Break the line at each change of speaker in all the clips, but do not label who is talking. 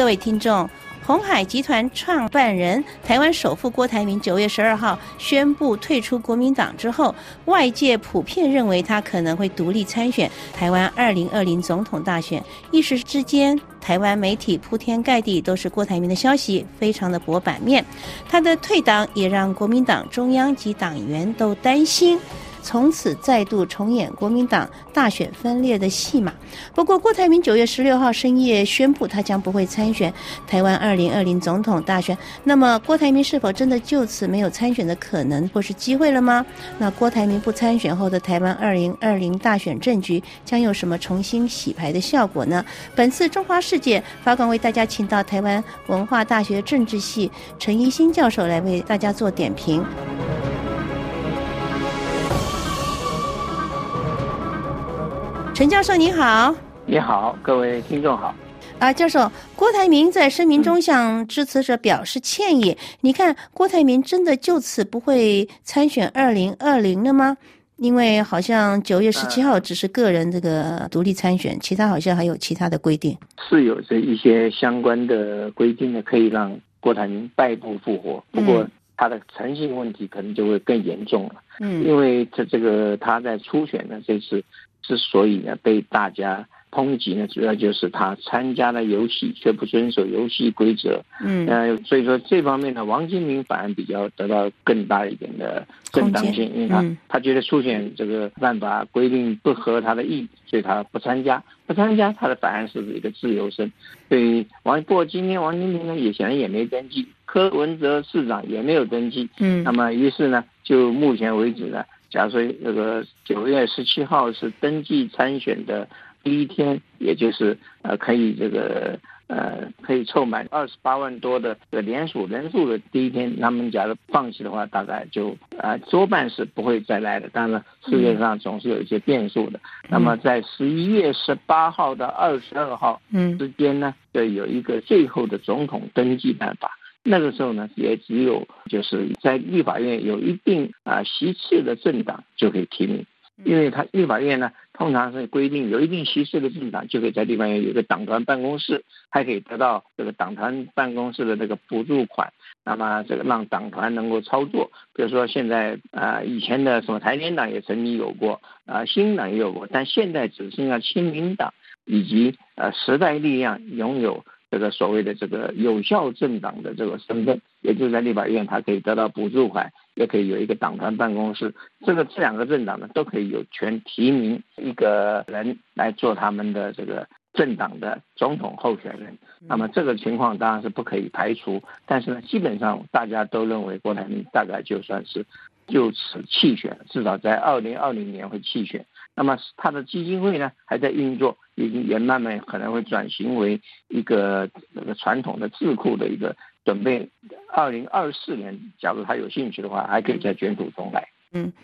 各位听众，红海集团创办人、台湾首富郭台铭九月十二号宣布退出国民党之后，外界普遍认为他可能会独立参选台湾二零二零总统大选。一时之间，台湾媒体铺天盖地都是郭台铭的消息，非常的博版面。他的退党也让国民党中央及党员都担心。从此再度重演国民党大选分裂的戏码。不过，郭台铭九月十六号深夜宣布，他将不会参选台湾二零二零总统大选。那么，郭台铭是否真的就此没有参选的可能或是机会了吗？那郭台铭不参选后的台湾二零二零大选政局将有什么重新洗牌的效果呢？本次中华世界发光为大家请到台湾文化大学政治系陈一新教授来为大家做点评。陈教授您好，
你好，各位听众好。
啊，教授，郭台铭在声明中向支持者表示歉意。你看，郭台铭真的就此不会参选二零二零了吗？因为好像九月十七号只是个人这个独立参选，其他好像还有其他的规定。
是有这一些相关的规定呢，可以让郭台铭败部复活。不过他的诚信问题可能就会更严重了。嗯，因为这这个他在初选的这次。之所以呢被大家抨击呢，主要就是他参加了游戏却不遵守游戏规则。嗯，呃，所以说这方面呢，王金明反而比较得到更大一点的正当性，因为他他觉得初选这个办法规定不合他的意，所以他不参加。不参加，他的反而是一个自由身。对王，不过今天王金明呢也显然也没登记，柯文哲市长也没有登记。嗯，那么于是呢，就目前为止呢。假如说这个九月十七号是登记参选的第一天，也就是呃可以这个呃可以凑满二十八万多的这个连署人数的第一天，他们假如放弃的话，大概就啊多半是不会再来的。当然，世界上总是有一些变数的。那么在十一月十八号到二十二号之间呢，就有一个最后的总统登记办法。那个时候呢，也只有就是在立法院有一定啊席次的政党就可以提名，因为他立法院呢通常是规定有一定席次的政党就可以在立法院有一个党团办公室，还可以得到这个党团办公室的这个补助款，那么这个让党团能够操作。比如说现在啊以前的什么台联党也曾经有过啊新党也有过，但现在只剩下亲民党以及呃时代力量拥有。这个所谓的这个有效政党的这个身份，也就是在立法院，他可以得到补助款，也可以有一个党团办公室。这个这两个政党呢，都可以有权提名一个人来做他们的这个政党的总统候选人。那么这个情况当然是不可以排除，但是呢，基本上大家都认为郭台铭大概就算是就此弃选，至少在二零二零年会弃选。那么他的基金会呢还在运作，已经也慢慢可能会转型为一个那个传统的智库的一个准备。二零二四年，假如他有兴趣的话，还可以再卷土重来。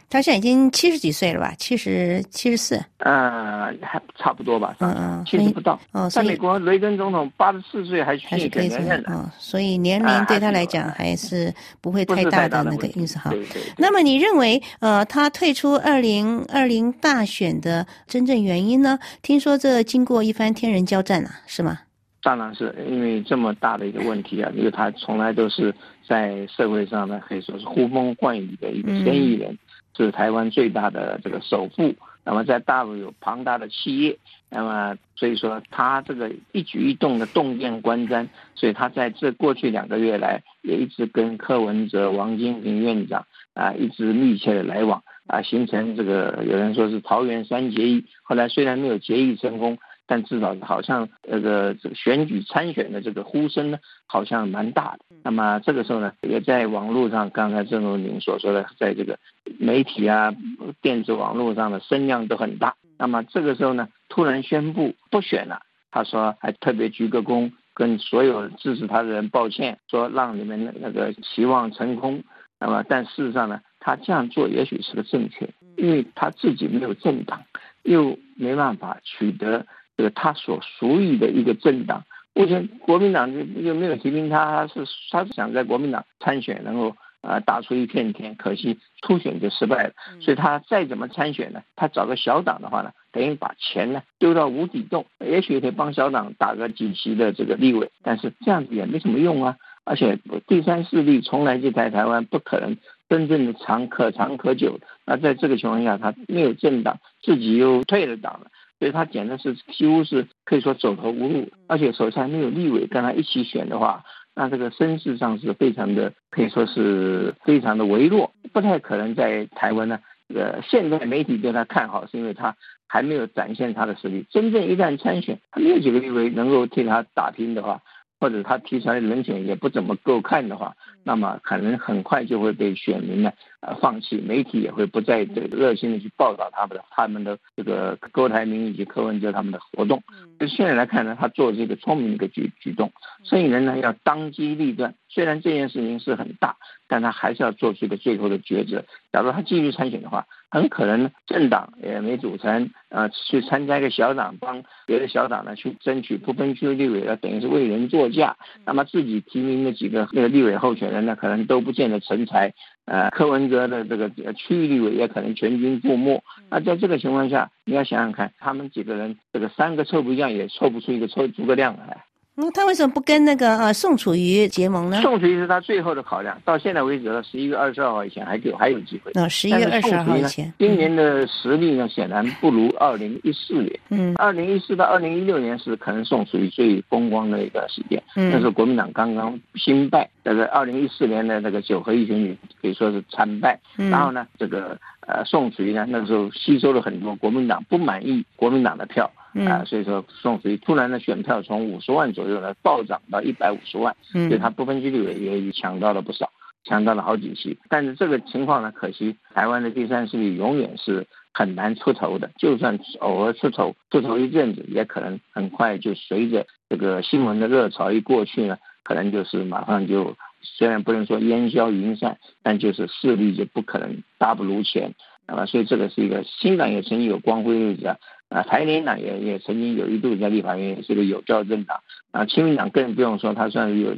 嗯，他现在已经七十几岁了吧？七十七十四。
呃，还差不多吧。嗯嗯，七十不到。哦，在美国，雷根总统八十四岁还
还是可以
连任
的。所以年龄对他来讲还是不会太大的那个意思哈。
对对。
那么你认为，呃，他退出二零二零大选的真正原因呢？听说这经过一番天人交战啊，是吗？
当然是因为这么大的一个问题啊，因为他从来都是在社会上呢，可以说是呼风唤雨的一个生意人，是台湾最大的这个首富。那么在大陆有庞大的企业，那么所以说他这个一举一动的动见观瞻，所以他在这过去两个月来也一直跟柯文哲、王金平院长啊一直密切的来往啊，形成这个有人说是桃园三结义。后来虽然没有结义成功。但至少好像这个这个选举参选的这个呼声呢，好像蛮大的。那么这个时候呢，也在网络上，刚才正如您所说的，在这个媒体啊、电子网络上的声量都很大。那么这个时候呢，突然宣布不选了，他说还特别鞠个躬，跟所有支持他的人抱歉，说让你们那个期望成空。那么但事实上呢，他这样做也许是个正确，因为他自己没有政党，又没办法取得。这个他所属于的一个政党，目前国民党就又没有提名他，是他是想在国民党参选，然后啊打出一片天，可惜初选就失败了，所以他再怎么参选呢？他找个小党的话呢，等于把钱呢丢到无底洞，也许可以帮小党打个几席的这个立委，但是这样子也没什么用啊。而且第三势力从来就在台湾，不可能真正的长可长可久。那在这个情况下，他没有政党，自己又退了党了，所以他简直是几乎是可以说走投无路。而且手下没有立委跟他一起选的话，那这个声势上是非常的，可以说是非常的微弱，不太可能在台湾呢。呃，现在媒体对他看好，是因为他还没有展现他的实力。真正一旦参选，他没有几个立委能够替他打拼的话。或者他提出来的人选也不怎么够看的话，那么可能很快就会被选民呢呃放弃，媒体也会不再这个热心的去报道他们的他们的这个郭台铭以及柯文哲他们的活动。就现在来看呢，他做这个聪明的一个举举动，所以人呢要当机立断。虽然这件事情是很大，但他还是要做出一个最后的抉择。假如他继续参选的话，很可能政党也没组成，呃，去参加一个小党，帮别的小党呢去争取不分区的立委，那等于是为人作嫁。那么自己提名的几个那个立委候选人呢，可能都不见得成才。呃，柯文哲的这个区域立委也可能全军覆没。那在这个情况下，你要想想看，他们几个人这个三个凑不一样，也凑不出一个凑诸葛亮来。
嗯，他为什么不跟那个呃宋楚瑜结盟呢？
宋楚瑜是他最后的考量，到现在为止，呢十一月二十二号以前还有还有机会。
那十一月二十二号以前，
今年的实力呢，显然不如二零一四年。
嗯，
二零一四到二零一六年是可能宋楚瑜最风光的一段时间。
嗯，
那时候国民党刚刚新败，这个二零一四年的那个九合一选举可以说是惨败。
嗯，
然后呢，这个呃宋楚瑜呢，那时候吸收了很多国民党不满意国民党的票。啊，所以说宋楚瑜突然的选票从五十万左右呢暴涨到一百五十万，所以他不分区立委也抢到了不少，抢到了好几席。但是这个情况呢，可惜台湾的第三势力永远是很难出头的，就算偶尔出头，出头一阵子，也可能很快就随着这个新闻的热潮一过去呢，可能就是马上就虽然不能说烟消云散，但就是势力就不可能大不如前。那么，所以这个是一个新党也曾经有光辉日子啊。啊，台联党也也曾经有一度在立法院也是个有效政党啊，亲民党更不用说，它算是有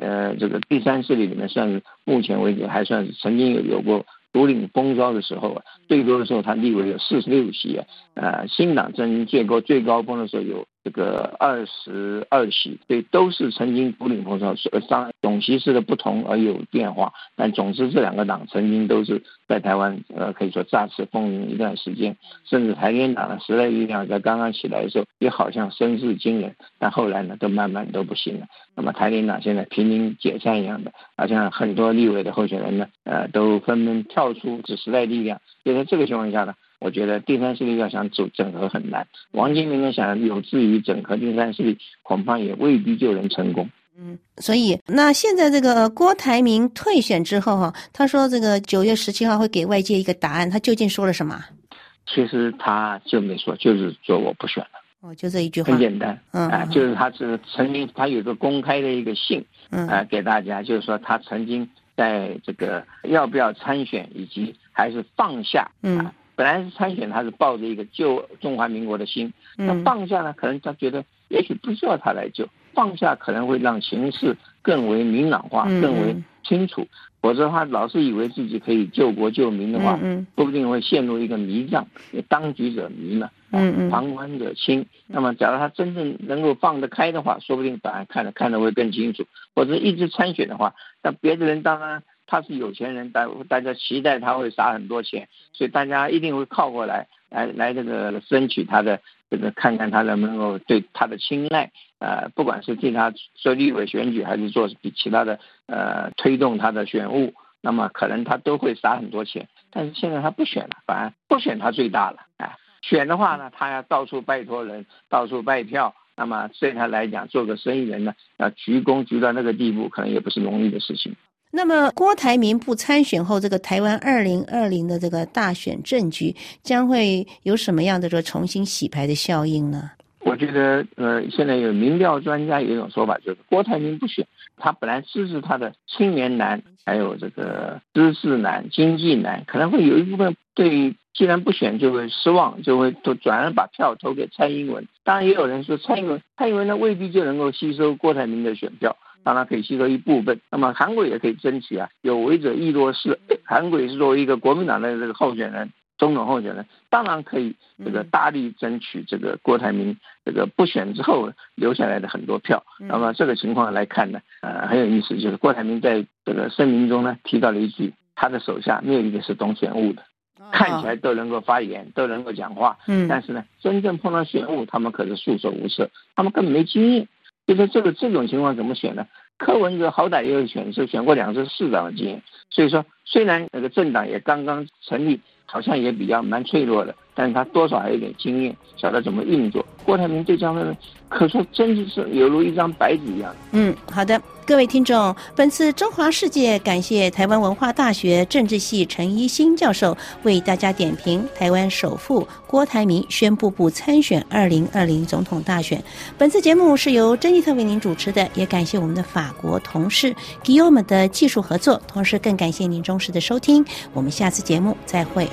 呃这个第三势力里面算是目前为止还算是曾经有有过独领风骚的时候啊，最多的时候它立委有四十六席啊，呃新党曾经最高最高峰的时候有。这个二十二席，对，都是曾经独领风骚，呃，上总席次的不同而有变化，但总之这两个党曾经都是在台湾，呃，可以说炸翅风云一段时间，甚至台联党的时代力量在刚刚起来的时候，也好像声势惊人，但后来呢，都慢慢都不行了。那么台联党现在濒临解散一样的，好像很多立委的候选人呢，呃，都纷纷跳出这时代力量，就在这个情况下呢。我觉得第三势力要想组整合很难，王金明呢想有志于整合第三势力，恐怕也未必就能成功。
嗯，所以那现在这个郭台铭退选之后哈，他说这个九月十七号会给外界一个答案，他究竟说了什么？
其实他就没说，就是说我不选了。
哦，就这一句话，
很简单。
嗯，
啊，就是他是曾经他有个公开的一个信，
嗯，
啊，给大家就是说他曾经在这个要不要参选以及还是放下，
嗯。
本来是参选，他是抱着一个救中华民国的心。那放下呢？可能他觉得也许不需要他来救，放下可能会让形势更为明朗化、更为清楚。否则的话，老是以为自己可以救国救民的话，说不定会陷入一个迷障。当局者迷嘛，旁观者清。那么，假如他真正能够放得开的话，说不定反而看得看得会更清楚。或者一直参选的话，那别的人当然。他是有钱人，大大家期待他会撒很多钱，所以大家一定会靠过来，来来这个争取他的这个，看看他能不能够对他的青睐，呃，不管是替他做立委选举，还是做比其他的呃推动他的选务，那么可能他都会撒很多钱。但是现在他不选了，反而不选他最大了，哎，选的话呢，他要到处拜托人，到处拜票，那么对他来讲，做个生意人呢，要鞠躬鞠到那个地步，可能也不是容易的事情。
那么，郭台铭不参选后，这个台湾二零二零的这个大选政局将会有什么样的这个重新洗牌的效应呢？
我觉得，呃，现在有民调专家有一种说法，就是郭台铭不选，他本来支持他的青年男，还有这个知识男、经济男，可能会有一部分对，既然不选就会失望，就会都转而把票投给蔡英文。当然，也有人说蔡英文，蔡英文呢未必就能够吸收郭台铭的选票。当然可以吸收一部分，那么韩国也可以争取啊。有为者亦若是，韩国也是作为一个国民党的这个候选人，总统候选人，当然可以这个大力争取这个郭台铭这个不选之后留下来的很多票。那么这个情况来看呢，呃，很有意思，就是郭台铭在这个声明中呢提到了一句，他的手下没有一个是懂选务的，看起来都能够发言，都能够讲话，嗯，但是呢，真正碰到选务，他们可是束手无策，他们根本没经验。就说这个这种情况怎么选呢？柯文哲好歹也有选是选过两次市长的经验，所以说虽然那个政党也刚刚成立。好像也比较蛮脆弱的，但是他多少还有点经验，晓得怎么运作。郭台铭这张呢，可说真的是犹如一张白纸一样。
嗯，好的，各位听众，本次中华世界感谢台湾文化大学政治系陈一新教授为大家点评台湾首富郭台铭宣布不参选二零二零总统大选。本次节目是由珍妮特为您主持的，也感谢我们的法国同事给我们的技术合作，同时更感谢您忠实的收听。我们下次节目再会。